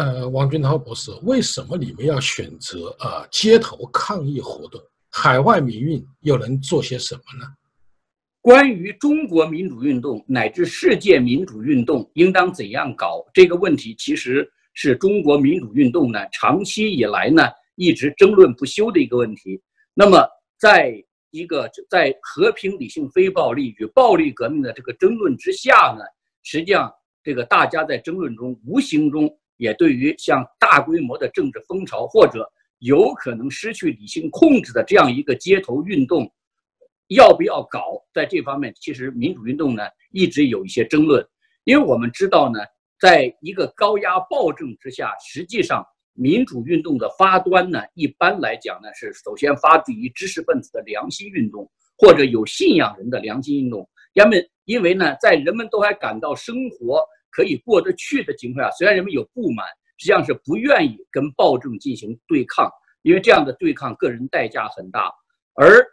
呃，王军涛博士，为什么你们要选择啊街头抗议活动？海外民运又能做些什么呢？关于中国民主运动乃至世界民主运动应当怎样搞这个问题，其实是中国民主运动呢长期以来呢一直争论不休的一个问题。那么，在一个在和平、理性、非暴力与暴力革命的这个争论之下呢，实际上这个大家在争论中无形中。也对于像大规模的政治风潮或者有可能失去理性控制的这样一个街头运动，要不要搞？在这方面，其实民主运动呢一直有一些争论，因为我们知道呢，在一个高压暴政之下，实际上民主运动的发端呢，一般来讲呢是首先发自于知识分子的良心运动或者有信仰人的良心运动。人们因为呢，在人们都还感到生活。可以过得去的情况下，虽然人们有不满，实际上是不愿意跟暴政进行对抗，因为这样的对抗个人代价很大。而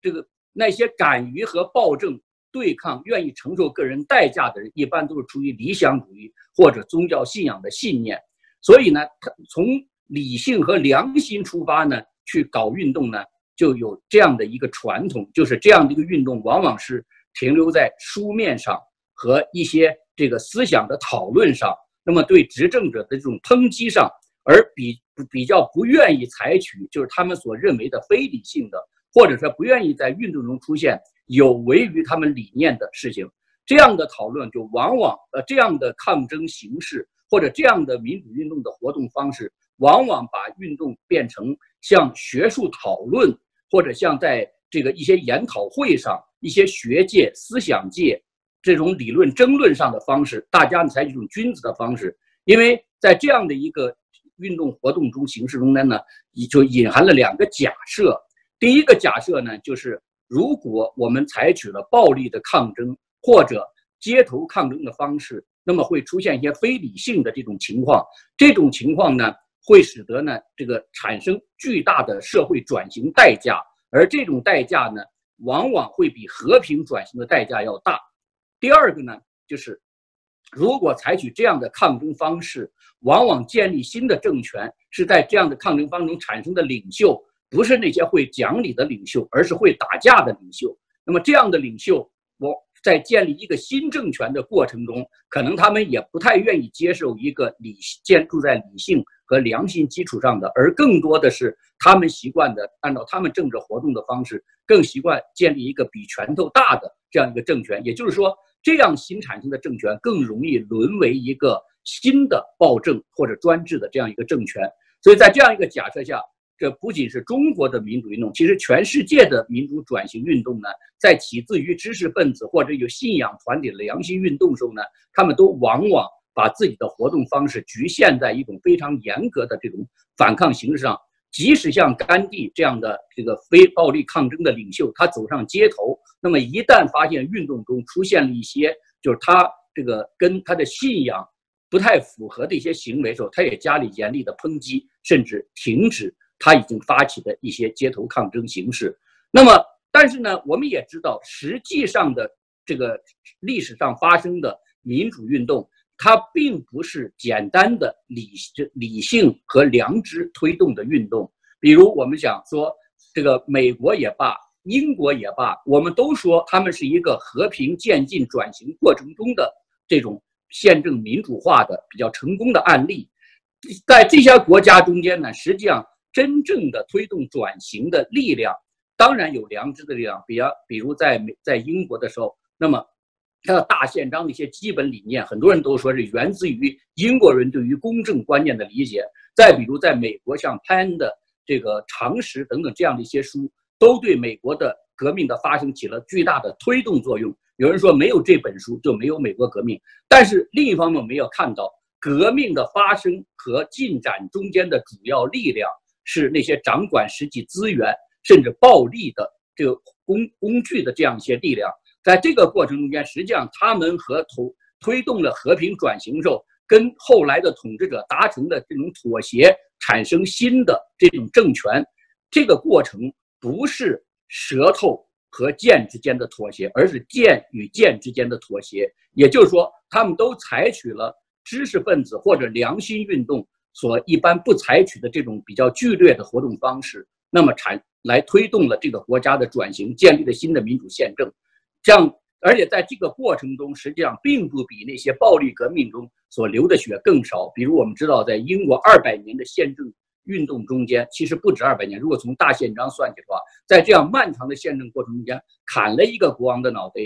这个那些敢于和暴政对抗、愿意承受个人代价的人，一般都是出于理想主义或者宗教信仰的信念。所以呢，他从理性和良心出发呢，去搞运动呢，就有这样的一个传统，就是这样的一个运动往往是停留在书面上和一些。这个思想的讨论上，那么对执政者的这种抨击上，而比比较不愿意采取就是他们所认为的非理性的，或者说不愿意在运动中出现有违于他们理念的事情，这样的讨论就往往呃这样的抗争形式或者这样的民主运动的活动方式，往往把运动变成像学术讨论或者像在这个一些研讨会上，一些学界思想界。这种理论争论上的方式，大家采取一种君子的方式，因为在这样的一个运动活动中形式中间呢，就隐含了两个假设。第一个假设呢，就是如果我们采取了暴力的抗争或者街头抗争的方式，那么会出现一些非理性的这种情况。这种情况呢，会使得呢这个产生巨大的社会转型代价，而这种代价呢，往往会比和平转型的代价要大。第二个呢，就是如果采取这样的抗争方式，往往建立新的政权是在这样的抗争当中产生的领袖，不是那些会讲理的领袖，而是会打架的领袖。那么这样的领袖，在建立一个新政权的过程中，可能他们也不太愿意接受一个理建筑在理性和良心基础上的，而更多的是他们习惯的按照他们政治活动的方式，更习惯建立一个比拳头大的这样一个政权。也就是说。这样新产生的政权更容易沦为一个新的暴政或者专制的这样一个政权，所以在这样一个假设下，这不仅是中国的民主运动，其实全世界的民主转型运动呢，在起自于知识分子或者有信仰团体的良心运动时候呢，他们都往往把自己的活动方式局限在一种非常严格的这种反抗形式上。即使像甘地这样的这个非暴力抗争的领袖，他走上街头，那么一旦发现运动中出现了一些就是他这个跟他的信仰不太符合的一些行为时候，他也加以严厉的抨击，甚至停止他已经发起的一些街头抗争形式。那么，但是呢，我们也知道，实际上的这个历史上发生的民主运动。它并不是简单的理理性和良知推动的运动。比如，我们想说，这个美国也罢，英国也罢，我们都说他们是一个和平渐进转型过程中的这种宪政民主化的比较成功的案例。在这些国家中间呢，实际上真正的推动转型的力量，当然有良知的力量。比方，比如在美在英国的时候，那么。他的大宪章的一些基本理念，很多人都说是源自于英国人对于公正观念的理解。再比如，在美国，像潘的这个《常识》等等这样的一些书，都对美国的革命的发生起了巨大的推动作用。有人说，没有这本书就没有美国革命。但是另一方面，我们要看到，革命的发生和进展中间的主要力量是那些掌管实际资源甚至暴力的这个工工具的这样一些力量。在这个过程中间，实际上他们和推推动了和平转型时候，跟后来的统治者达成的这种妥协，产生新的这种政权，这个过程不是舌头和剑之间的妥协，而是剑与剑之间的妥协。也就是说，他们都采取了知识分子或者良心运动所一般不采取的这种比较剧烈的活动方式，那么产来推动了这个国家的转型，建立了新的民主宪政。这样，而且在这个过程中，实际上并不比那些暴力革命中所流的血更少。比如，我们知道，在英国二百年的宪政运动中间，其实不止二百年。如果从大宪章算起的话，在这样漫长的宪政过程中间，砍了一个国王的脑袋，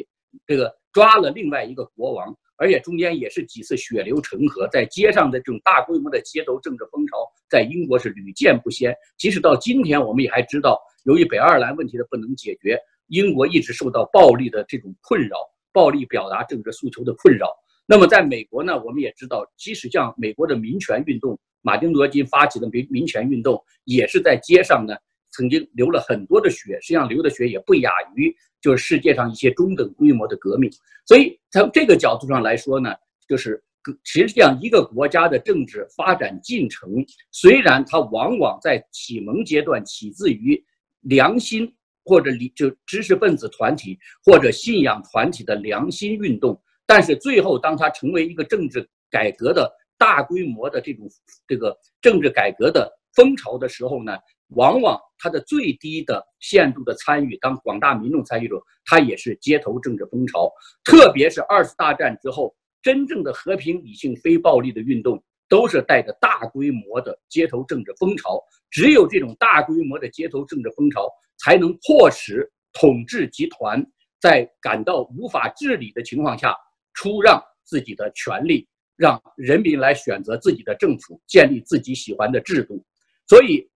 这个抓了另外一个国王。而且中间也是几次血流成河，在街上的这种大规模的街头政治风潮，在英国是屡见不鲜。即使到今天，我们也还知道，由于北爱尔兰问题的不能解决，英国一直受到暴力的这种困扰，暴力表达政治诉求的困扰。那么在美国呢，我们也知道，即使像美国的民权运动，马丁·路德·金发起的民民权运动，也是在街上呢。曾经流了很多的血，实际上流的血也不亚于就是世界上一些中等规模的革命。所以从这个角度上来说呢，就是实际上一个国家的政治发展进程，虽然它往往在启蒙阶段起自于良心或者理就知识分子团体或者信仰团体的良心运动，但是最后当它成为一个政治改革的大规模的这种这个政治改革的风潮的时候呢？往往它的最低的限度的参与，当广大民众参与的时候，它也是街头政治风潮。特别是二次大战之后，真正的和平、理性、非暴力的运动，都是带着大规模的街头政治风潮。只有这种大规模的街头政治风潮，才能迫使统治集团在感到无法治理的情况下，出让自己的权利，让人民来选择自己的政府，建立自己喜欢的制度。所以。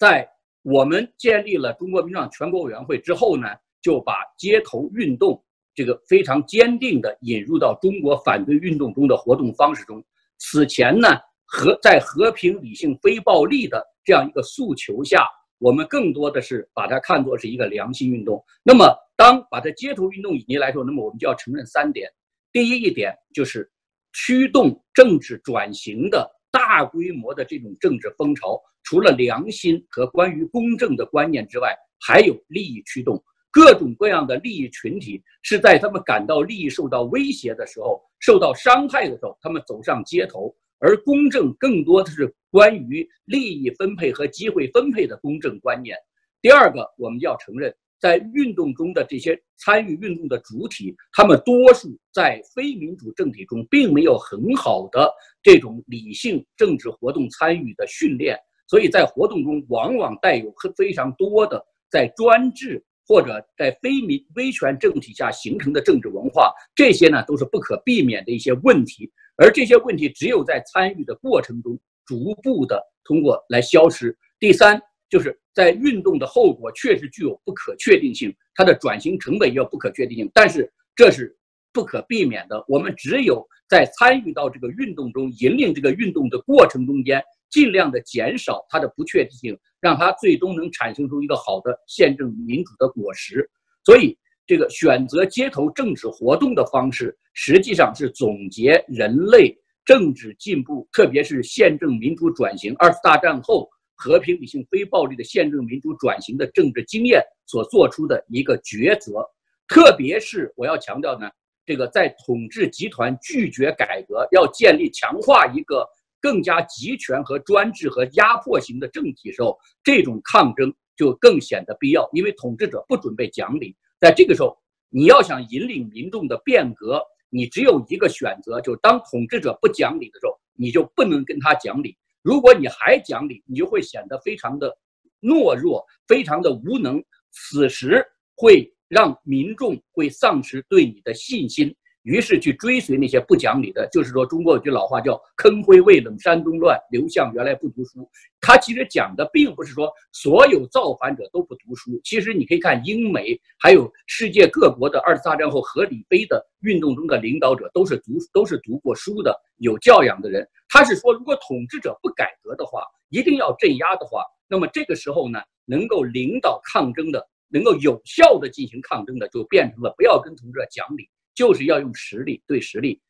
在我们建立了中国民主党全国委员会之后呢，就把街头运动这个非常坚定的引入到中国反对运动中的活动方式中。此前呢，和在和平、理性、非暴力的这样一个诉求下，我们更多的是把它看作是一个良心运动。那么，当把它街头运动引进来说，那么我们就要承认三点：第一一点就是驱动政治转型的。大规模的这种政治风潮，除了良心和关于公正的观念之外，还有利益驱动。各种各样的利益群体是在他们感到利益受到威胁的时候、受到伤害的时候，他们走上街头。而公正更多的是关于利益分配和机会分配的公正观念。第二个，我们要承认。在运动中的这些参与运动的主体，他们多数在非民主政体中并没有很好的这种理性政治活动参与的训练，所以在活动中往往带有非常多的在专制或者在非民威权政体下形成的政治文化，这些呢都是不可避免的一些问题，而这些问题只有在参与的过程中逐步的通过来消失。第三。就是在运动的后果确实具有不可确定性，它的转型成本也有不可确定性，但是这是不可避免的。我们只有在参与到这个运动中，引领这个运动的过程中间，尽量的减少它的不确定性，让它最终能产生出一个好的宪政民主的果实。所以，这个选择街头政治活动的方式，实际上是总结人类政治进步，特别是宪政民主转型二次大战后。和平、理性、非暴力的宪政民主转型的政治经验所做出的一个抉择，特别是我要强调呢，这个在统治集团拒绝改革，要建立强化一个更加集权和专制和压迫型的政体时候，这种抗争就更显得必要，因为统治者不准备讲理。在这个时候，你要想引领民众的变革，你只有一个选择，就是当统治者不讲理的时候，你就不能跟他讲理。如果你还讲理，你就会显得非常的懦弱，非常的无能。此时会让民众会丧失对你的信心，于是去追随那些不讲理的。就是说，中国有句老话叫“坑灰未冷山东乱，刘向原来不读书”。他其实讲的并不是说所有造反者都不读书。其实你可以看英美，还有世界各国的二次大战后合理非的运动中的领导者，都是读都是读过书的，有教养的人。他是说，如果统治者不改革的话，一定要镇压的话，那么这个时候呢，能够领导抗争的，能够有效的进行抗争的，就变成了不要跟统治者讲理，就是要用实力对实力。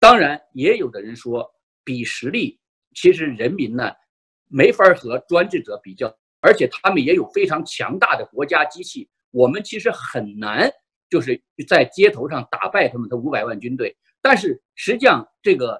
当然，也有的人说，比实力，其实人民呢，没法和专制者比较，而且他们也有非常强大的国家机器，我们其实很难就是在街头上打败他们的五百万军队。但是实际上，这个。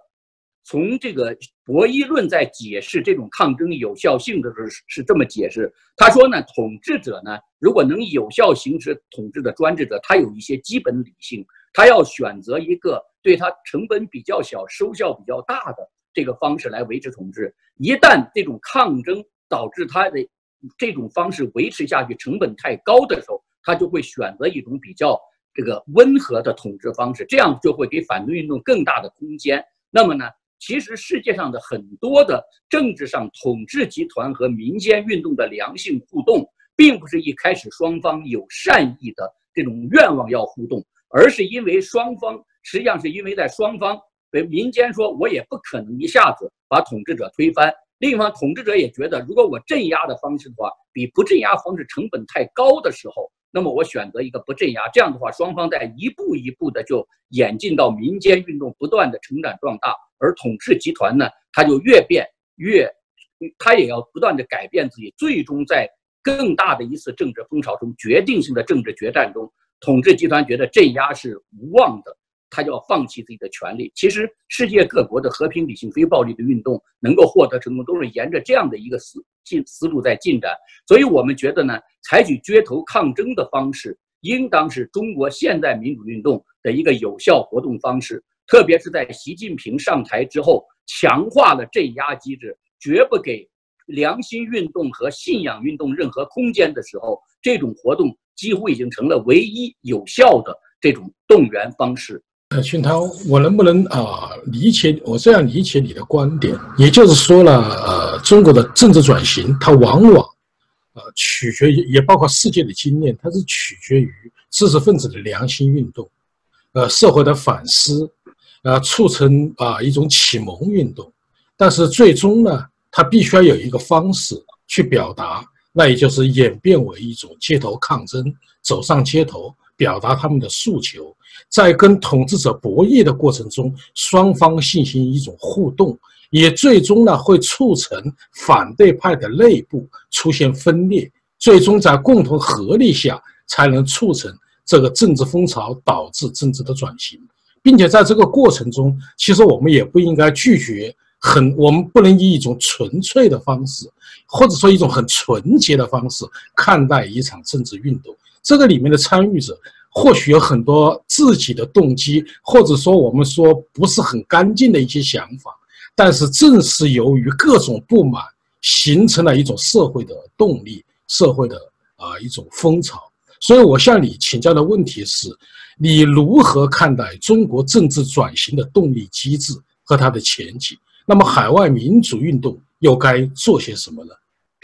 从这个博弈论在解释这种抗争有效性的时候是这么解释，他说呢，统治者呢，如果能有效行使统治的专制者，他有一些基本理性，他要选择一个对他成本比较小、收效比较大的这个方式来维持统治。一旦这种抗争导致他的这种方式维持下去成本太高的时候，他就会选择一种比较这个温和的统治方式，这样就会给反对运动更大的空间。那么呢？其实世界上的很多的政治上统治集团和民间运动的良性互动，并不是一开始双方有善意的这种愿望要互动，而是因为双方实际上是因为在双方，被民间说我也不可能一下子把统治者推翻，另一方统治者也觉得如果我镇压的方式的话，比不镇压方式成本太高的时候。那么我选择一个不镇压，这样的话，双方在一步一步的就演进到民间运动不断的成长壮大，而统治集团呢，它就越变越，它也要不断的改变自己，最终在更大的一次政治风潮中，决定性的政治决战中，统治集团觉得镇压是无望的。他就要放弃自己的权利。其实，世界各国的和平、理性、非暴力的运动能够获得成功，都是沿着这样的一个思进思路在进展。所以，我们觉得呢，采取街头抗争的方式，应当是中国现代民主运动的一个有效活动方式。特别是在习近平上台之后，强化了镇压机制，绝不给良心运动和信仰运动任何空间的时候，这种活动几乎已经成了唯一有效的这种动员方式。呃，群涛，我能不能啊理解我这样理解你的观点？也就是说了，呃，中国的政治转型，它往往，呃，取决于也包括世界的经验，它是取决于知识分子的良心运动，呃，社会的反思，呃，促成啊一种启蒙运动。但是最终呢，它必须要有一个方式去表达，那也就是演变为一种街头抗争，走上街头。表达他们的诉求，在跟统治者博弈的过程中，双方进行一种互动，也最终呢会促成反对派的内部出现分裂，最终在共同合力下才能促成这个政治风潮，导致政治的转型，并且在这个过程中，其实我们也不应该拒绝很，我们不能以一种纯粹的方式，或者说一种很纯洁的方式看待一场政治运动。这个里面的参与者或许有很多自己的动机，或者说我们说不是很干净的一些想法，但是正是由于各种不满，形成了一种社会的动力，社会的啊一种风潮。所以我向你请教的问题是：你如何看待中国政治转型的动力机制和它的前景？那么海外民主运动又该做些什么呢？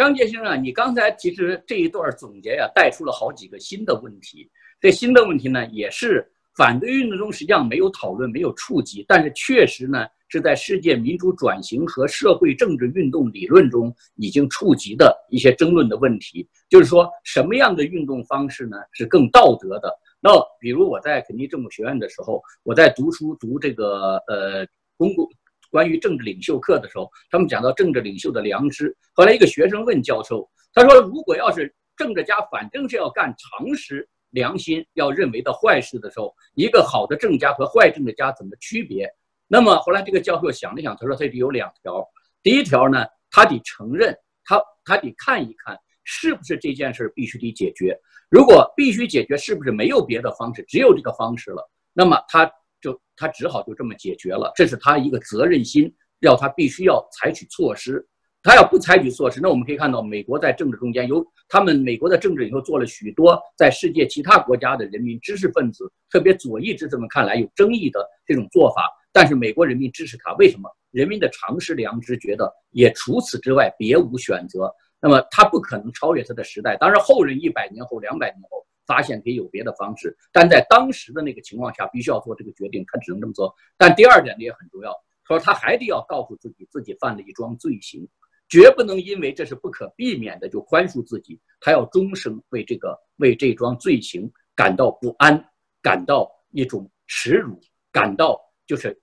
张杰先生，你刚才其实这一段总结呀，带出了好几个新的问题。这新的问题呢，也是反对运动中实际上没有讨论、没有触及，但是确实呢，是在世界民主转型和社会政治运动理论中已经触及的一些争论的问题。就是说，什么样的运动方式呢，是更道德的？那比如我在肯尼政府学院的时候，我在读书读这个呃公共。关于政治领袖课的时候，他们讲到政治领袖的良知。后来一个学生问教授，他说：“如果要是政治家反正是要干常识、良心要认为的坏事的时候，一个好的政家和坏政治家怎么区别？”那么后来这个教授想了想，他说：“他得有两条。第一条呢，他得承认，他他得看一看是不是这件事必须得解决。如果必须解决，是不是没有别的方式，只有这个方式了？那么他。”就他只好就这么解决了，这是他一个责任心，要他必须要采取措施。他要不采取措施，那我们可以看到，美国在政治中间有他们美国的政治里头做了许多在世界其他国家的人民知识分子，特别左翼知识分子看来有争议的这种做法，但是美国人民支持他，为什么？人民的常识良知觉得也除此之外别无选择，那么他不可能超越他的时代。当然，后人一百年后、两百年后。发现可以有别的方式，但在当时的那个情况下，必须要做这个决定，他只能这么做。但第二点呢也很重要，他说他还得要告诉自己，自己犯了一桩罪行，绝不能因为这是不可避免的就宽恕自己，他要终生为这个为这桩罪行感到不安，感到一种耻辱，感到就是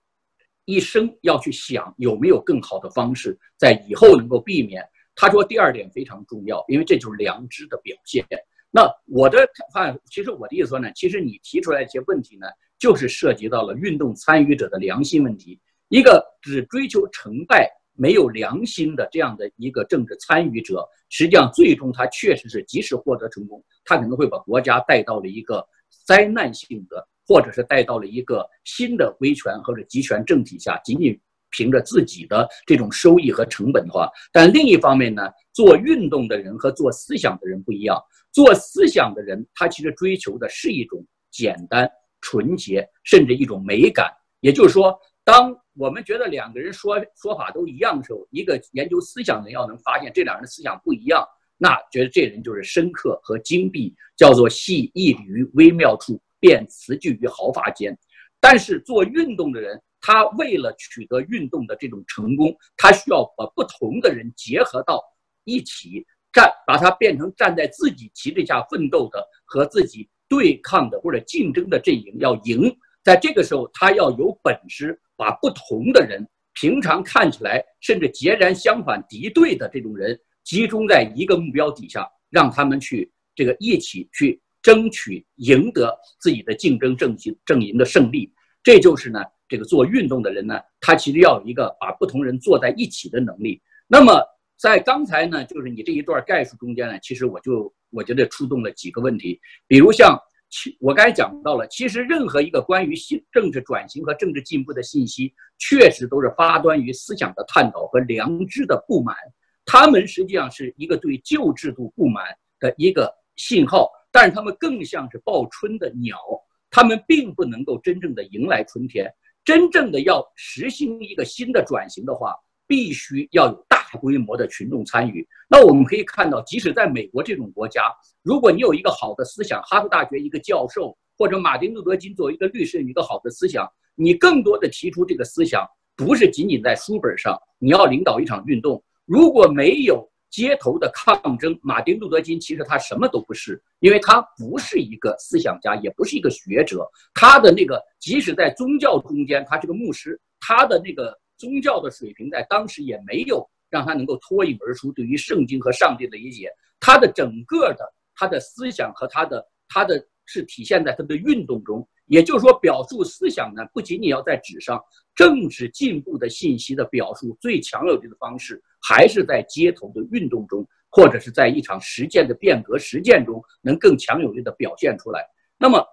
一生要去想有没有更好的方式，在以后能够避免。他说第二点非常重要，因为这就是良知的表现。那我的看法，其实我的意思说呢，其实你提出来一些问题呢，就是涉及到了运动参与者的良心问题。一个只追求成败、没有良心的这样的一个政治参与者，实际上最终他确实是即使获得成功，他可能会把国家带到了一个灾难性的，或者是带到了一个新的威权或者集权政体下，仅仅凭着自己的这种收益和成本的话。但另一方面呢，做运动的人和做思想的人不一样，做思想的人他其实追求的是一种简单、纯洁，甚至一种美感。也就是说，当我们觉得两个人说说法都一样的时候，一个研究思想的人要能发现这两人的思想不一样，那觉得这人就是深刻和精辟，叫做细义于微妙处，辨词句于毫发间。但是做运动的人，他为了取得运动的这种成功，他需要把不同的人结合到一起站，把它变成站在自己旗帜下奋斗的和自己对抗的或者竞争的阵营要赢。在这个时候，他要有本事把不同的人，平常看起来甚至截然相反、敌对的这种人，集中在一个目标底下，让他们去这个一起去争取赢得自己的竞争正营阵营的胜利。这就是呢，这个做运动的人呢，他其实要有一个把不同人坐在一起的能力。那么在刚才呢，就是你这一段概述中间呢，其实我就我觉得触动了几个问题，比如像。其我刚才讲到了，其实任何一个关于新政治转型和政治进步的信息，确实都是发端于思想的探讨和良知的不满。他们实际上是一个对旧制度不满的一个信号，但是他们更像是报春的鸟，他们并不能够真正的迎来春天。真正的要实行一个新的转型的话，必须要有大规模的群众参与。那我们可以看到，即使在美国这种国家，如果你有一个好的思想，哈佛大学一个教授，或者马丁路德金作为一个律师，一个好的思想，你更多的提出这个思想，不是仅仅在书本上，你要领导一场运动。如果没有街头的抗争，马丁路德金其实他什么都不是，因为他不是一个思想家，也不是一个学者。他的那个，即使在宗教中间，他这个牧师，他的那个。宗教的水平在当时也没有让他能够脱颖而出。对于圣经和上帝的理解，他的整个的他的思想和他的他的是体现在他的运动中。也就是说，表述思想呢，不仅仅要在纸上，政治进步的信息的表述最强有力的方式，还是在街头的运动中，或者是在一场实践的变革实践中，能更强有力的表现出来。那么。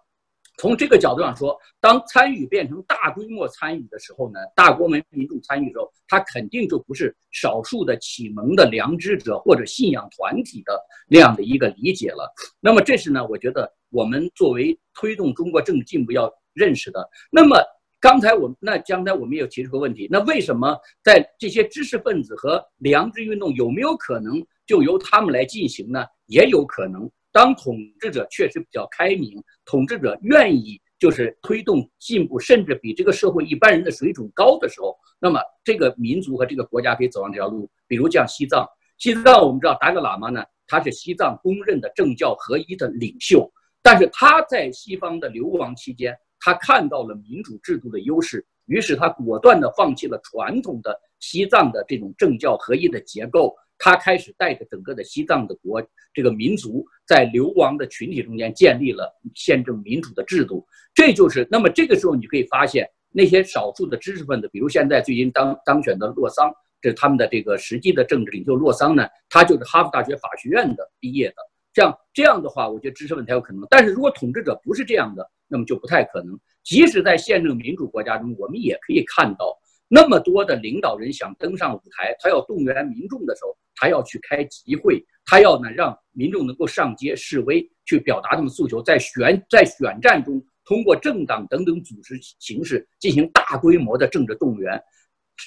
从这个角度上说，当参与变成大规模参与的时候呢，大国民民众参与的时候，他肯定就不是少数的启蒙的良知者或者信仰团体的那样的一个理解了。那么这是呢，我觉得我们作为推动中国政治进步要认识的。那么刚才我那刚才我们也提出个问题，那为什么在这些知识分子和良知运动有没有可能就由他们来进行呢？也有可能。当统治者确实比较开明，统治者愿意就是推动进步，甚至比这个社会一般人的水准高的时候，那么这个民族和这个国家可以走上这条路。比如像西藏，西藏我们知道达赖喇嘛呢，他是西藏公认的政教合一的领袖，但是他在西方的流亡期间，他看到了民主制度的优势，于是他果断地放弃了传统的西藏的这种政教合一的结构。他开始带着整个的西藏的国这个民族，在流亡的群体中间建立了宪政民主的制度。这就是那么这个时候，你可以发现那些少数的知识分子，比如现在最近当当选的洛桑，这是他们的这个实际的政治领袖洛桑呢，他就是哈佛大学法学院的毕业的。这样这样的话，我觉得知识分子才有可能。但是如果统治者不是这样的，那么就不太可能。即使在宪政民主国家中，我们也可以看到。那么多的领导人想登上舞台，他要动员民众的时候，他要去开集会，他要呢让民众能够上街示威，去表达他们诉求，在选在选战中，通过政党等等组织形式进行大规模的政治动员。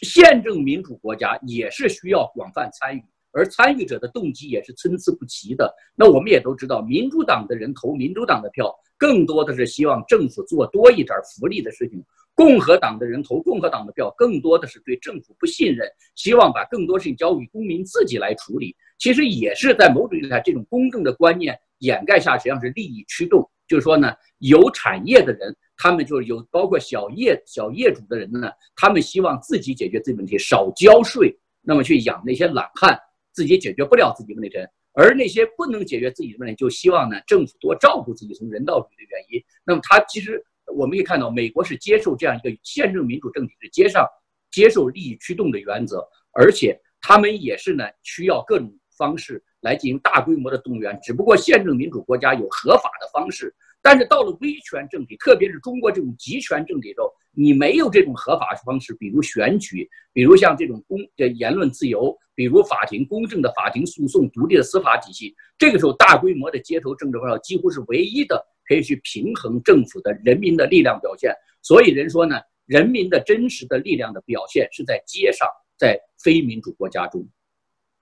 宪政民主国家也是需要广泛参与，而参与者的动机也是参差不齐的。那我们也都知道，民主党的人投民主党的票，更多的是希望政府做多一点福利的事情。共和党的人投共和党的票，更多的是对政府不信任，希望把更多事情交给公民自己来处理。其实也是在某种意义上，这种公正的观念掩盖下，实际上是利益驱动。就是说呢，有产业的人，他们就是有包括小业小业主的人呢，他们希望自己解决自己问题，少交税，那么去养那些懒汉，自己解决不了自己问题的人，而那些不能解决自己的问题，就希望呢政府多照顾自己，从人道主义的原因，那么他其实。我们可以看到，美国是接受这样一个宪政民主政体的，接上接受利益驱动的原则，而且他们也是呢需要各种方式来进行大规模的动员。只不过宪政民主国家有合法的方式，但是到了威权政体，特别是中国这种集权政体中，你没有这种合法方式，比如选举，比如像这种公的言论自由，比如法庭公正的法庭诉讼、独立的司法体系，这个时候大规模的街头政治化几乎是唯一的可以去平衡政府的人民的力量表现。所以人说呢。人民的真实的力量的表现是在街上，在非民主国家中。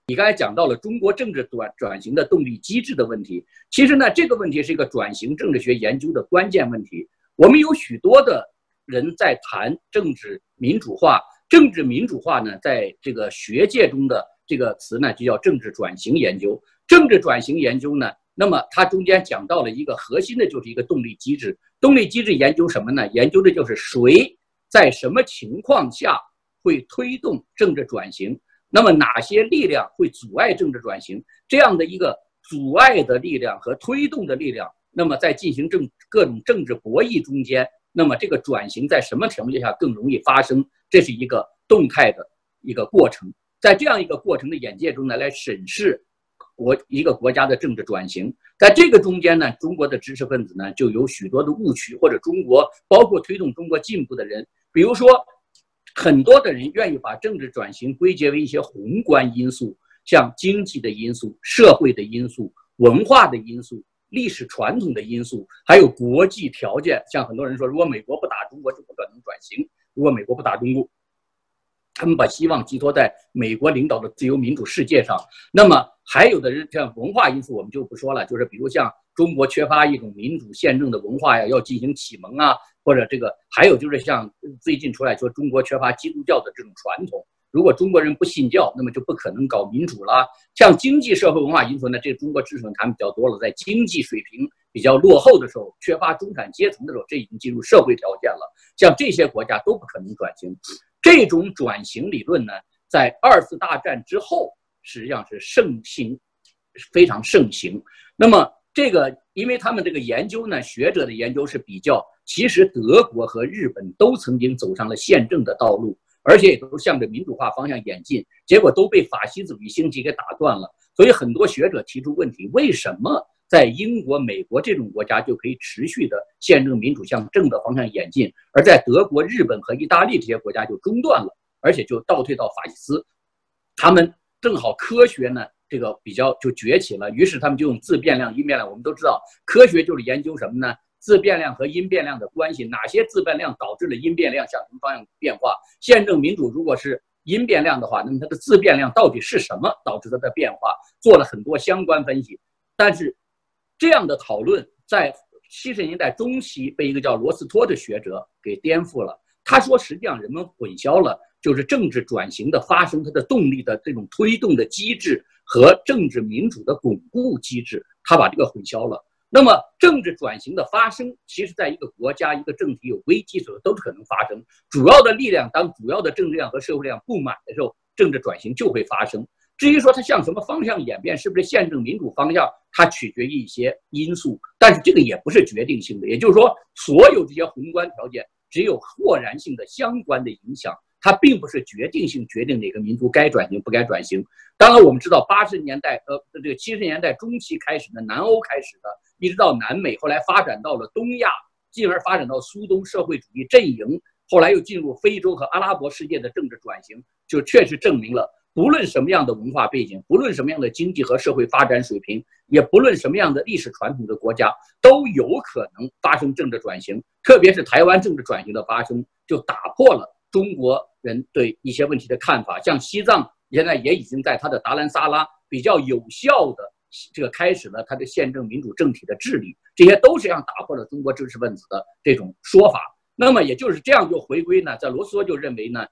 你刚才讲到了中国政治转转型的动力机制的问题，其实呢，这个问题是一个转型政治学研究的关键问题。我们有许多的人在谈政治民主化，政治民主化呢，在这个学界中的这个词呢，就叫政治转型研究。政治转型研究呢，那么它中间讲到了一个核心的，就是一个动力机制。动力机制研究什么呢？研究的就是谁。在什么情况下会推动政治转型？那么哪些力量会阻碍政治转型？这样的一个阻碍的力量和推动的力量，那么在进行政各种政治博弈中间，那么这个转型在什么条件下更容易发生？这是一个动态的一个过程。在这样一个过程的眼界中呢，来审视国一个国家的政治转型。在这个中间呢，中国的知识分子呢就有许多的误区，或者中国包括推动中国进步的人。比如说，很多的人愿意把政治转型归结为一些宏观因素，像经济的因素、社会的因素、文化的因素、历史传统的因素，还有国际条件。像很多人说，如果美国不打中国，就不可能转型；如果美国不打中国，他们把希望寄托在美国领导的自由民主世界上。那么，还有的人像文化因素，我们就不说了，就是比如像中国缺乏一种民主宪政的文化呀，要进行启蒙啊。或者这个还有就是像最近出来说中国缺乏基督教的这种传统，如果中国人不信教，那么就不可能搞民主了。像经济社会文化因素呢，这中国知识谈比较多了，在经济水平比较落后的时候，缺乏中产阶层的时候，这已经进入社会条件了。像这些国家都不可能转型。这种转型理论呢，在二次大战之后实际上是盛行，非常盛行。那么这个，因为他们这个研究呢，学者的研究是比较。其实德国和日本都曾经走上了宪政的道路，而且也都向着民主化方向演进，结果都被法西主义兴起给打断了。所以很多学者提出问题：为什么在英国、美国这种国家就可以持续的宪政民主向正的方向演进，而在德国、日本和意大利这些国家就中断了，而且就倒退到法西斯？他们正好科学呢，这个比较就崛起了，于是他们就用自变量、因变量。我们都知道，科学就是研究什么呢？自变量和因变量的关系，哪些自变量导致了因变量向什么方向变化？宪政民主如果是因变量的话，那么它的自变量到底是什么导致它的变化？做了很多相关分析，但是这样的讨论在七十年代中期被一个叫罗斯托的学者给颠覆了。他说，实际上人们混淆了，就是政治转型的发生，它的动力的这种推动的机制和政治民主的巩固机制，他把这个混淆了。那么，政治转型的发生，其实在一个国家、一个政体有危机的时候都可能发生。主要的力量，当主要的政治力量和社会力量不满的时候，政治转型就会发生。至于说它向什么方向演变，是不是宪政民主方向，它取决于一些因素，但是这个也不是决定性的。也就是说，所有这些宏观条件只有豁然性的相关的影响。它并不是决定性决定哪个民族该转型不该转型。当然，我们知道八十年代呃这个七十年代中期开始的南欧开始的，一直到南美，后来发展到了东亚，进而发展到苏东社会主义阵营，后来又进入非洲和阿拉伯世界的政治转型，就确实证明了，不论什么样的文化背景，不论什么样的经济和社会发展水平，也不论什么样的历史传统的国家，都有可能发生政治转型。特别是台湾政治转型的发生，就打破了。中国人对一些问题的看法，像西藏现在也已经在他的达兰萨拉比较有效的这个开始了他的宪政民主政体的治理，这些都是要打破了中国知识分子的这种说法。那么也就是这样就回归呢，在罗梭就认为呢，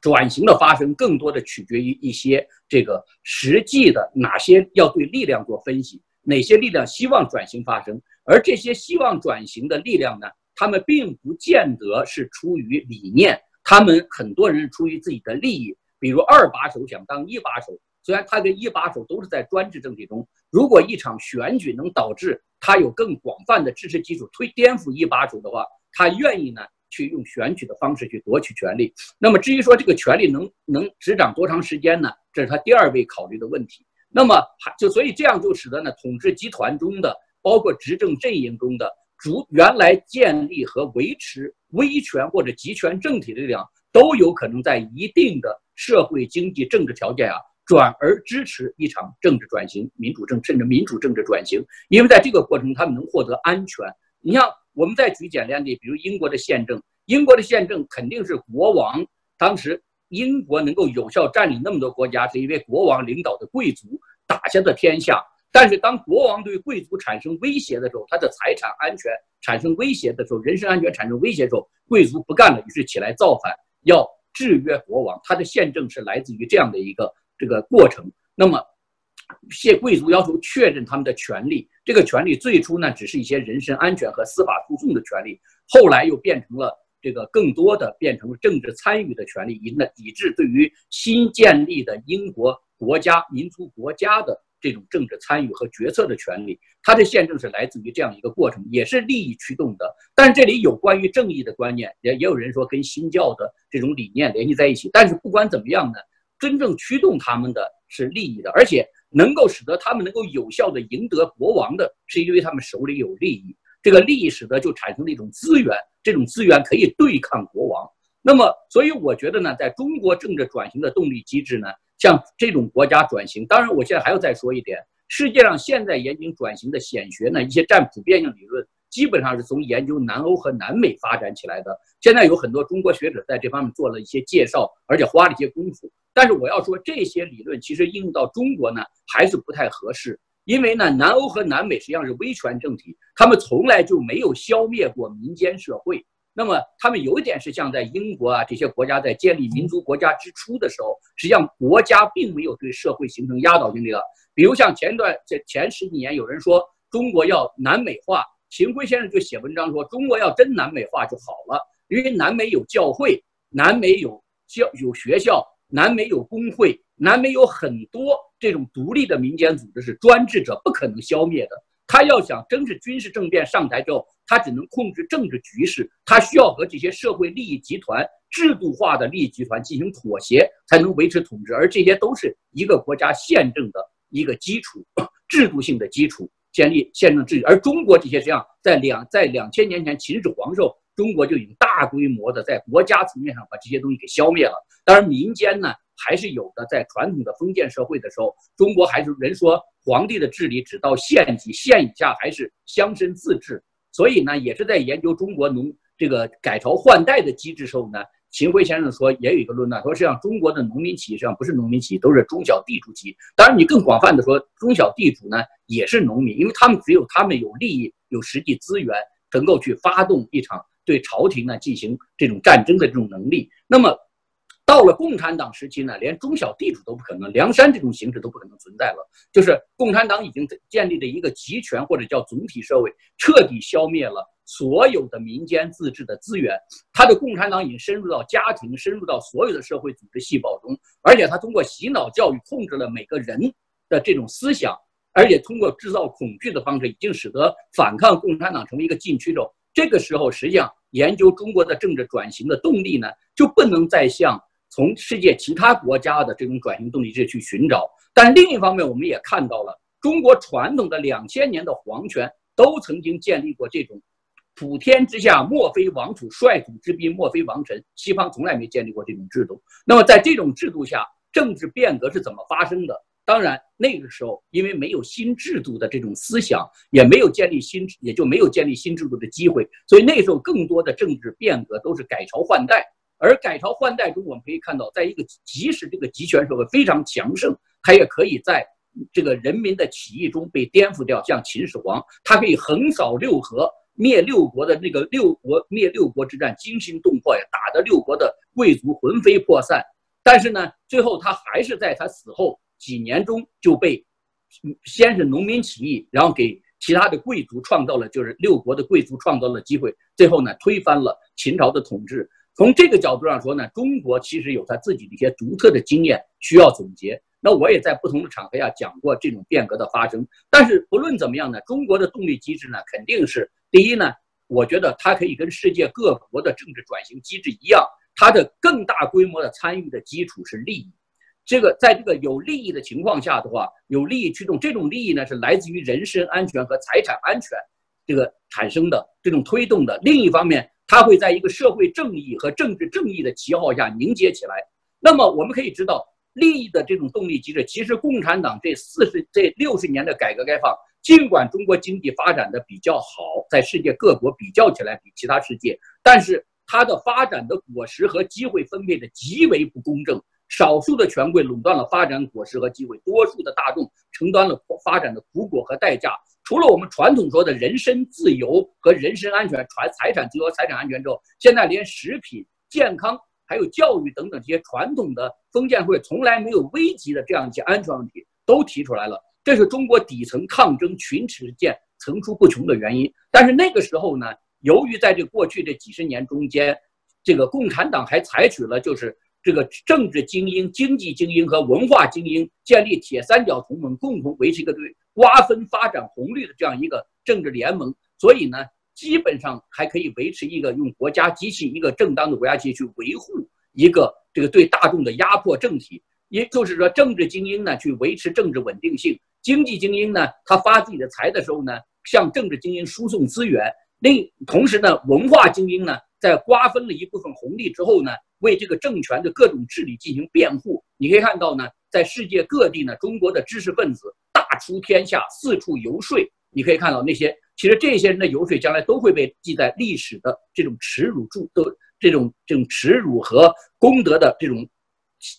转型的发生更多的取决于一些这个实际的哪些要对力量做分析，哪些力量希望转型发生，而这些希望转型的力量呢，他们并不见得是出于理念。他们很多人出于自己的利益，比如二把手想当一把手，虽然他跟一把手都是在专制政体中，如果一场选举能导致他有更广泛的支持基础，推颠覆一把手的话，他愿意呢去用选举的方式去夺取权力。那么至于说这个权力能能执掌多长时间呢？这是他第二位考虑的问题。那么还就所以这样就使得呢，统治集团中的，包括执政阵营中的主原来建立和维持威权或者集权政体的力量，都有可能在一定的社会经济政治条件啊。转而支持一场政治转型、民主政甚至民主政治转型，因为在这个过程，他们能获得安全。你像我们再举简单的，比如英国的宪政，英国的宪政肯定是国王。当时英国能够有效占领那么多国家，是因为国王领导的贵族打下的天下。但是当国王对贵族产生威胁的时候，他的财产安全产生威胁的时候，人身安全产生威胁的时候，贵族不干了，于是起来造反，要制约国王。他的宪政是来自于这样的一个。这个过程，那么，谢贵族要求确认他们的权利。这个权利最初呢，只是一些人身安全和司法诉讼的权利，后来又变成了这个更多的变成了政治参与的权利，以那以致对于新建立的英国国家、民族国家的这种政治参与和决策的权利。它的宪政是来自于这样一个过程，也是利益驱动的。但这里有关于正义的观念，也也有人说跟新教的这种理念联系在一起。但是不管怎么样呢？真正驱动他们的是利益的，而且能够使得他们能够有效的赢得国王的，是因为他们手里有利益。这个利益使得就产生了一种资源，这种资源可以对抗国王。那么，所以我觉得呢，在中国政治转型的动力机制呢，像这种国家转型，当然，我现在还要再说一点，世界上现在研究转型的显学呢，一些占普遍性理论。基本上是从研究南欧和南美发展起来的。现在有很多中国学者在这方面做了一些介绍，而且花了一些功夫。但是我要说，这些理论其实应用到中国呢，还是不太合适。因为呢，南欧和南美实际上是威权政体，他们从来就没有消灭过民间社会。那么他们有一点是像在英国啊这些国家在建立民族国家之初的时候，实际上国家并没有对社会形成压倒性力量。比如像前段这前十几年，有人说中国要南美化。秦晖先生就写文章说，中国要真南美化就好了，因为南美有教会，南美有教有学校，南美有工会，南美有很多这种独立的民间组织，是专制者不可能消灭的。他要想真是军事政变上台之后，他只能控制政治局势，他需要和这些社会利益集团、制度化的利益集团进行妥协，才能维持统治。而这些都是一个国家宪政的一个基础，制度性的基础。建立宪政秩序，而中国这些实际上在两在两千年前秦始皇时候，中国就已经大规模的在国家层面上把这些东西给消灭了。当然，民间呢还是有的。在传统的封建社会的时候，中国还是人说皇帝的治理只到县级，县以下还是乡绅自治。所以呢，也是在研究中国农这个改朝换代的机制时候呢。秦晖先生说，也有一个论断，说实际上中国的农民起义实际上不是农民起义，都是中小地主起义。当然，你更广泛的说，中小地主呢也是农民，因为他们只有他们有利益、有实际资源，能够去发动一场对朝廷呢进行这种战争的这种能力。那么。到了共产党时期呢，连中小地主都不可能，梁山这种形式都不可能存在了。就是共产党已经建立了一个集权或者叫总体社会，彻底消灭了所有的民间自治的资源。他的共产党已经深入到家庭，深入到所有的社会组织细胞中，而且他通过洗脑教育控制了每个人的这种思想，而且通过制造恐惧的方式，已经使得反抗共产党成为一个禁区中。这个时候，实际上研究中国的政治转型的动力呢，就不能再像。从世界其他国家的这种转型动力去寻找，但另一方面，我们也看到了中国传统的两千年的皇权都曾经建立过这种“普天之下莫非王土，率土之滨莫非王臣”。西方从来没建立过这种制度。那么，在这种制度下，政治变革是怎么发生的？当然，那个时候因为没有新制度的这种思想，也没有建立新，也就没有建立新制度的机会，所以那时候更多的政治变革都是改朝换代。而改朝换代中，我们可以看到，在一个即使这个集权社会非常强盛，它也可以在这个人民的起义中被颠覆掉。像秦始皇，他可以横扫六合，灭六国的那个六国灭六国之战惊心动魄呀，打得六国的贵族魂飞魄散。但是呢，最后他还是在他死后几年中就被先是农民起义，然后给其他的贵族创造了，就是六国的贵族创造了机会，最后呢推翻了秦朝的统治。从这个角度上说呢，中国其实有它自己的一些独特的经验需要总结。那我也在不同的场合下讲过这种变革的发生。但是不论怎么样呢，中国的动力机制呢，肯定是第一呢，我觉得它可以跟世界各国的政治转型机制一样，它的更大规模的参与的基础是利益。这个在这个有利益的情况下的话，有利益驱动，这种利益呢是来自于人身安全和财产安全这个产生的这种推动的。另一方面，它会在一个社会正义和政治正义的旗号下凝结起来。那么我们可以知道，利益的这种动力机制，其实共产党这四十这六十年的改革开放，尽管中国经济发展的比较好，在世界各国比较起来比其他世界，但是它的发展的果实和机会分配的极为不公正。少数的权贵垄断了发展果实和机会，多数的大众承担了发展的苦果和代价。除了我们传统说的人身自由和人身安全、传财产自由财产安全之后，现在连食品、健康还有教育等等这些传统的封建会从来没有危及的这样一些安全问题都提出来了。这是中国底层抗争群起事件层出不穷的原因。但是那个时候呢，由于在这过去这几十年中间，这个共产党还采取了就是。这个政治精英、经济精英和文化精英建立铁三角同盟，共同维持一个对瓜分发展红利的这样一个政治联盟，所以呢，基本上还可以维持一个用国家机器、一个正当的国家机器去维护一个这个对大众的压迫政体。也就是说，政治精英呢去维持政治稳定性，经济精英呢他发自己的财的时候呢，向政治精英输送资源。另同时呢，文化精英呢在瓜分了一部分红利之后呢。为这个政权的各种治理进行辩护，你可以看到呢，在世界各地呢，中国的知识分子大出天下，四处游说。你可以看到那些，其实这些人的油水将来都会被记在历史的这种耻辱柱的这种这种耻辱和功德的这种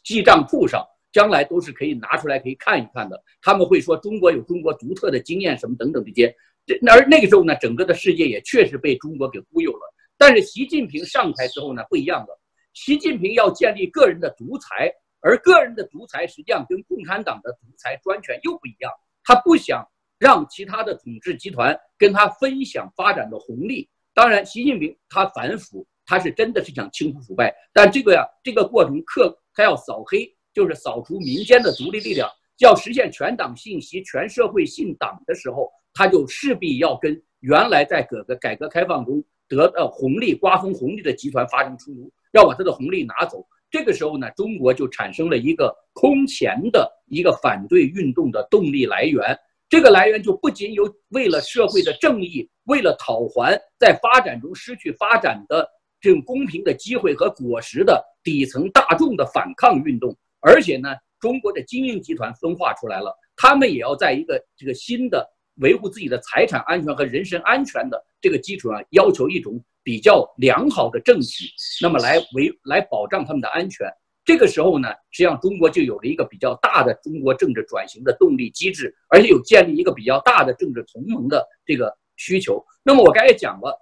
记账簿上，将来都是可以拿出来可以看一看的。他们会说中国有中国独特的经验什么等等这些。这而那个时候呢，整个的世界也确实被中国给忽悠了。但是习近平上台之后呢，不一样了。习近平要建立个人的独裁，而个人的独裁实际上跟共产党的独裁专权又不一样。他不想让其他的统治集团跟他分享发展的红利。当然，习近平他反腐，他是真的是想清除腐败。但这个呀，这个过程克他要扫黑，就是扫除民间的独立力量，要实现全党信息、全社会信党的时候，他就势必要跟原来在改革改革开放中得到红利、瓜分红利的集团发生冲突。要把他的红利拿走，这个时候呢，中国就产生了一个空前的一个反对运动的动力来源。这个来源就不仅有为了社会的正义，为了讨还在发展中失去发展的这种公平的机会和果实的底层大众的反抗运动，而且呢，中国的精英集团分化出来了，他们也要在一个这个新的维护自己的财产安全和人身安全的这个基础上，要求一种。比较良好的政体，那么来维来保障他们的安全。这个时候呢，实际上中国就有了一个比较大的中国政治转型的动力机制，而且有建立一个比较大的政治同盟的这个需求。那么我刚才讲了，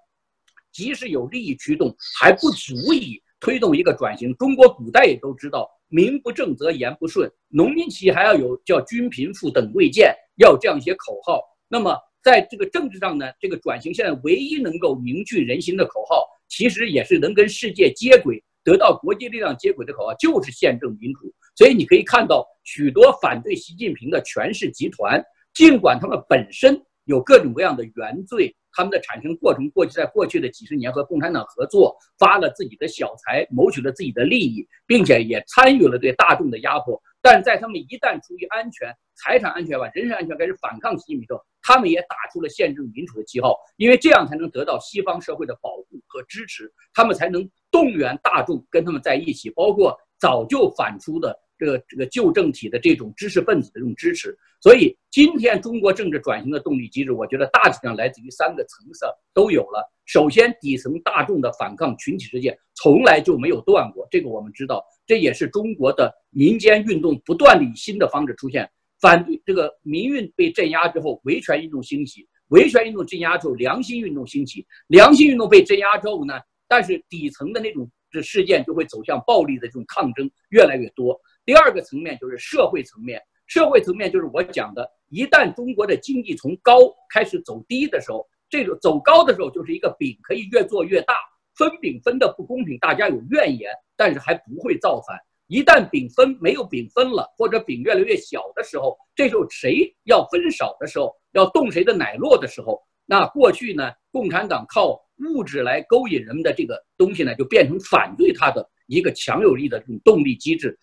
即使有利益驱动，还不足以推动一个转型。中国古代也都知道，名不正则言不顺，农民起义还要有叫均贫富等贵贱，要这样一些口号。那么。在这个政治上呢，这个转型现在唯一能够凝聚人心的口号，其实也是能跟世界接轨、得到国际力量接轨的口号，就是宪政民主。所以你可以看到，许多反对习近平的权势集团，尽管他们本身有各种各样的原罪，他们的产生过程过去在过去的几十年和共产党合作，发了自己的小财，谋取了自己的利益，并且也参与了对大众的压迫。但在他们一旦出于安全、财产安全吧、人身安全开始反抗习近平之后，他们也打出了宪政民主的旗号，因为这样才能得到西方社会的保护和支持，他们才能动员大众跟他们在一起，包括早就反出的这个这个旧政体的这种知识分子的这种支持。所以，今天中国政治转型的动力机制，我觉得大体上来自于三个层次都有了。首先，底层大众的反抗群体事件从来就没有断过，这个我们知道，这也是中国的民间运动不断以新的方式出现。反对这个民运被镇压之后，维权运动兴起；维权运动镇压之后，良心运动兴起；良心运动被镇压之后呢，但是底层的那种这事件就会走向暴力的这种抗争越来越多。第二个层面就是社会层面，社会层面就是我讲的，一旦中国的经济从高开始走低的时候，这个走高的时候就是一个饼可以越做越大，分饼分的不公平，大家有怨言，但是还不会造反。一旦饼分没有饼分了，或者饼越来越小的时候，这时候谁要分少的时候，要动谁的奶酪的时候，那过去呢，共产党靠物质来勾引人们的这个东西呢，就变成反对他的一个强有力的这种动力机制。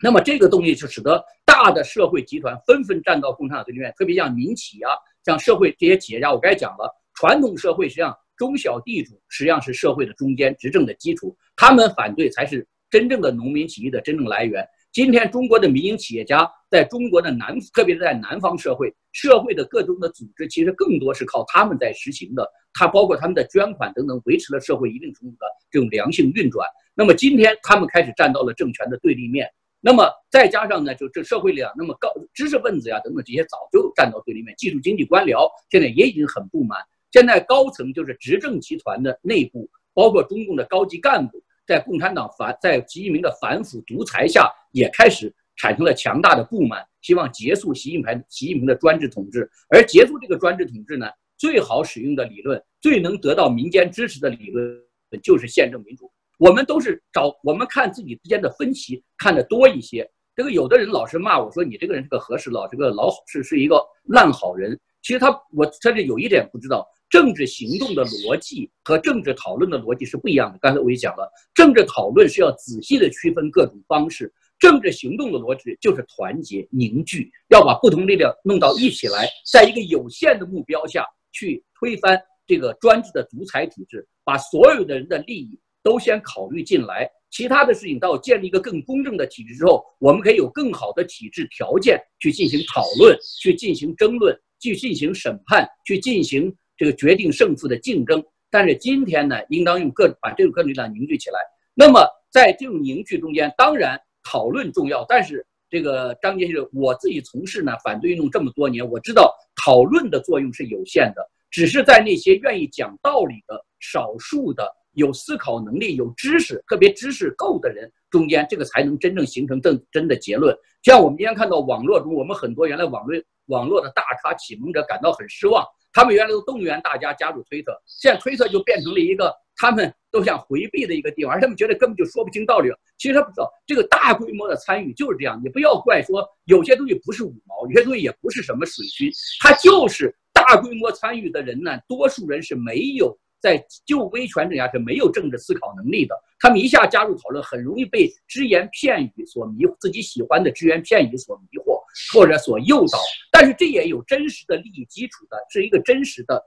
那么这个东西就使得大的社会集团纷纷站到共产党对立面，特别像民企啊，像社会这些企业家，我刚才讲了，传统社会实际上中小地主实际上是社会的中间执政的基础，他们反对才是真正的农民起义的真正来源。今天中国的民营企业家在中国的南，特别是在南方社会，社会的各种的组织其实更多是靠他们在实行的，它包括他们的捐款等等，维持了社会一定程度的这种良性运转。那么今天他们开始站到了政权的对立面，那么再加上呢，就这社会里啊，那么高知识分子呀等等这些早就站到对立面，技术经济官僚现在也已经很不满。现在高层就是执政集团的内部，包括中共的高级干部。在共产党反在习近平的反腐独裁下，也开始产生了强大的不满，希望结束习近平习近平的专制统治。而结束这个专制统治呢，最好使用的理论，最能得到民间支持的理论，就是宪政民主。我们都是找我们看自己之间的分歧看得多一些。这个有的人老是骂我说你这个人是个和事佬，这个老是是一个烂好人。其实他我他是有一点不知道。政治行动的逻辑和政治讨论的逻辑是不一样的。刚才我也讲了，政治讨论是要仔细的区分各种方式，政治行动的逻辑就是团结凝聚，要把不同力量弄到一起来，在一个有限的目标下去推翻这个专制的独裁体制，把所有的人的利益都先考虑进来，其他的事情到建立一个更公正的体制之后，我们可以有更好的体制条件去进行讨论，去进行争论，去进行审判，去进行。这个决定胜负的竞争，但是今天呢，应当用各把这种各种力量凝聚起来。那么在这种凝聚中间，当然讨论重要，但是这个张杰先生，我自己从事呢反对运动这么多年，我知道讨论的作用是有限的，只是在那些愿意讲道理的少数的有思考能力、有知识、特别知识够的人中间，这个才能真正形成真真的结论。像我们今天看到网络中，我们很多原来网络网络的大咖启蒙者感到很失望。他们原来都动员大家加入推特，现在推特就变成了一个他们都想回避的一个地方，而他们觉得根本就说不清道理。其实他不知道，这个大规模的参与就是这样。你不要怪说有些东西不是五毛，有些东西也不是什么水军，他就是大规模参与的人呢。多数人是没有在旧威权之下是没有政治思考能力的，他们一下加入讨论，很容易被只言片语所迷，自己喜欢的只言片语所迷惑。或者所诱导，但是这也有真实的利益基础的，是一个真实的，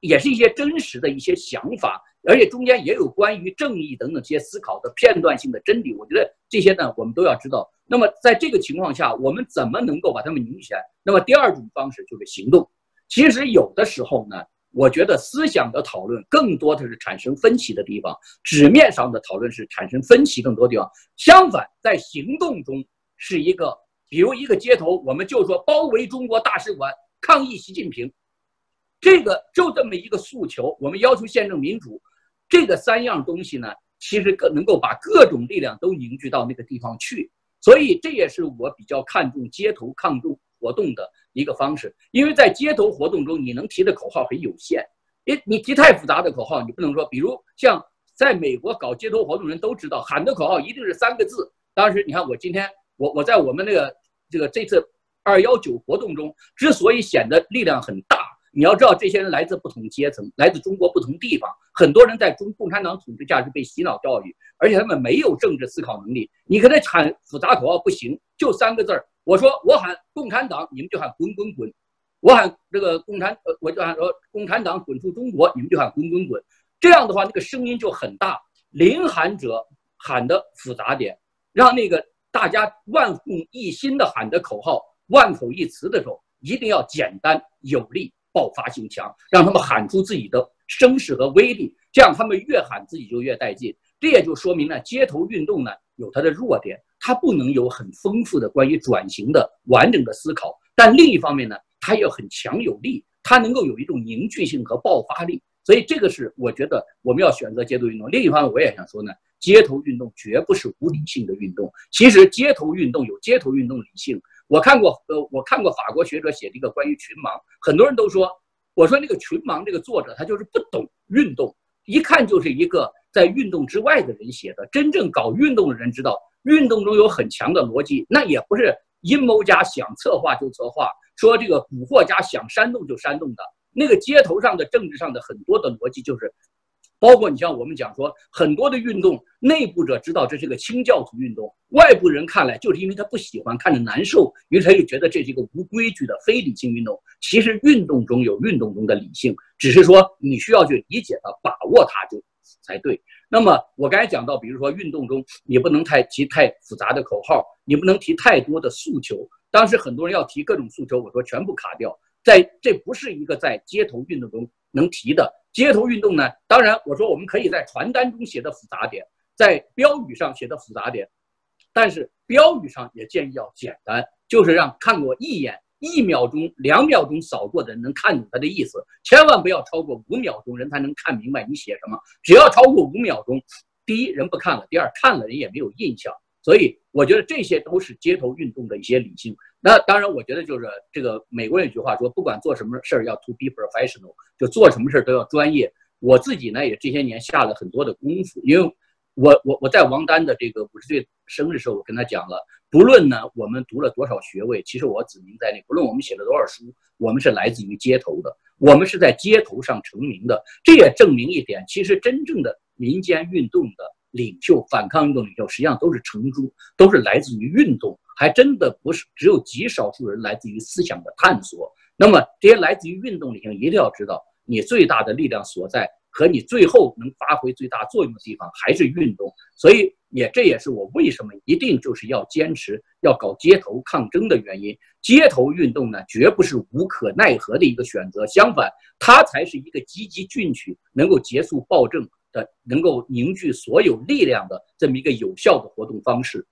也是一些真实的一些想法，而且中间也有关于正义等等这些思考的片段性的真理。我觉得这些呢，我们都要知道。那么在这个情况下，我们怎么能够把他们凝聚起来？那么第二种方式就是行动。其实有的时候呢，我觉得思想的讨论更多的是产生分歧的地方，纸面上的讨论是产生分歧更多地方。相反，在行动中是一个。比如一个街头，我们就说包围中国大使馆抗议习近平，这个就这么一个诉求，我们要求宪政民主，这个三样东西呢，其实更能够把各种力量都凝聚到那个地方去，所以这也是我比较看重街头抗中活动的一个方式，因为在街头活动中，你能提的口号很有限，诶，你提太复杂的口号，你不能说，比如像在美国搞街头活动人都知道，喊的口号一定是三个字，当时你看我今天。我我在我们那个这个这次二幺九活动中，之所以显得力量很大，你要知道这些人来自不同阶层，来自中国不同地方，很多人在中共产党统治下是被洗脑教育，而且他们没有政治思考能力。你跟他喊复杂口号不行，就三个字儿。我说我喊共产党，你们就喊滚滚滚；我喊这个共产，呃，我就喊说共产党滚出中国，你们就喊滚滚滚。这样的话，那个声音就很大。领喊者喊的复杂点，让那个。大家万众一心的喊的口号，万口一词的时候，一定要简单有力，爆发性强，让他们喊出自己的声势和威力。这样他们越喊自己就越带劲。这也就说明呢，街头运动呢有它的弱点，它不能有很丰富的关于转型的完整的思考。但另一方面呢，它要很强有力，它能够有一种凝聚性和爆发力。所以这个是我觉得我们要选择街头运动。另一方面，我也想说呢。街头运动绝不是无理性的运动。其实街头运动有街头运动理性。我看过，呃，我看过法国学者写的一个关于群盲，很多人都说，我说那个群盲这个作者他就是不懂运动，一看就是一个在运动之外的人写的。真正搞运动的人知道，运动中有很强的逻辑，那也不是阴谋家想策划就策划，说这个蛊惑家想煽动就煽动的。那个街头上的政治上的很多的逻辑就是。包括你像我们讲说，很多的运动，内部者知道这是个清教徒运动，外部人看来就是因为他不喜欢，看着难受，于是他就觉得这是一个无规矩的非理性运动。其实运动中有运动中的理性，只是说你需要去理解它、把握它就才对。那么我刚才讲到，比如说运动中你不能太提太复杂的口号，你不能提太多的诉求。当时很多人要提各种诉求，我说全部卡掉，在这不是一个在街头运动中能提的。街头运动呢，当然我说我们可以在传单中写的复杂点，在标语上写的复杂点，但是标语上也建议要简单，就是让看过一眼、一秒钟、两秒钟扫过的人能看懂它的意思，千万不要超过五秒钟，人才能看明白你写什么。只要超过五秒钟，第一人不看了，第二看了人也没有印象。所以我觉得这些都是街头运动的一些理性。那当然，我觉得就是这个美国人有句话说，不管做什么事儿要 to be professional，就做什么事儿都要专业。我自己呢也这些年下了很多的功夫，因为我我我在王丹的这个五十岁生日时候，我跟他讲了，不论呢我们读了多少学位，其实我指名在内，不论我们写了多少书，我们是来自于街头的，我们是在街头上成名的。这也证明一点，其实真正的民间运动的。领袖反抗运动领袖实际上都是成珠，都是来自于运动，还真的不是只有极少数人来自于思想的探索。那么这些来自于运动领袖一定要知道，你最大的力量所在和你最后能发挥最大作用的地方还是运动。所以也这也是我为什么一定就是要坚持要搞街头抗争的原因。街头运动呢，绝不是无可奈何的一个选择，相反，它才是一个积极进取，能够结束暴政的。能够凝聚所有力量的这么一个有效的活动方式。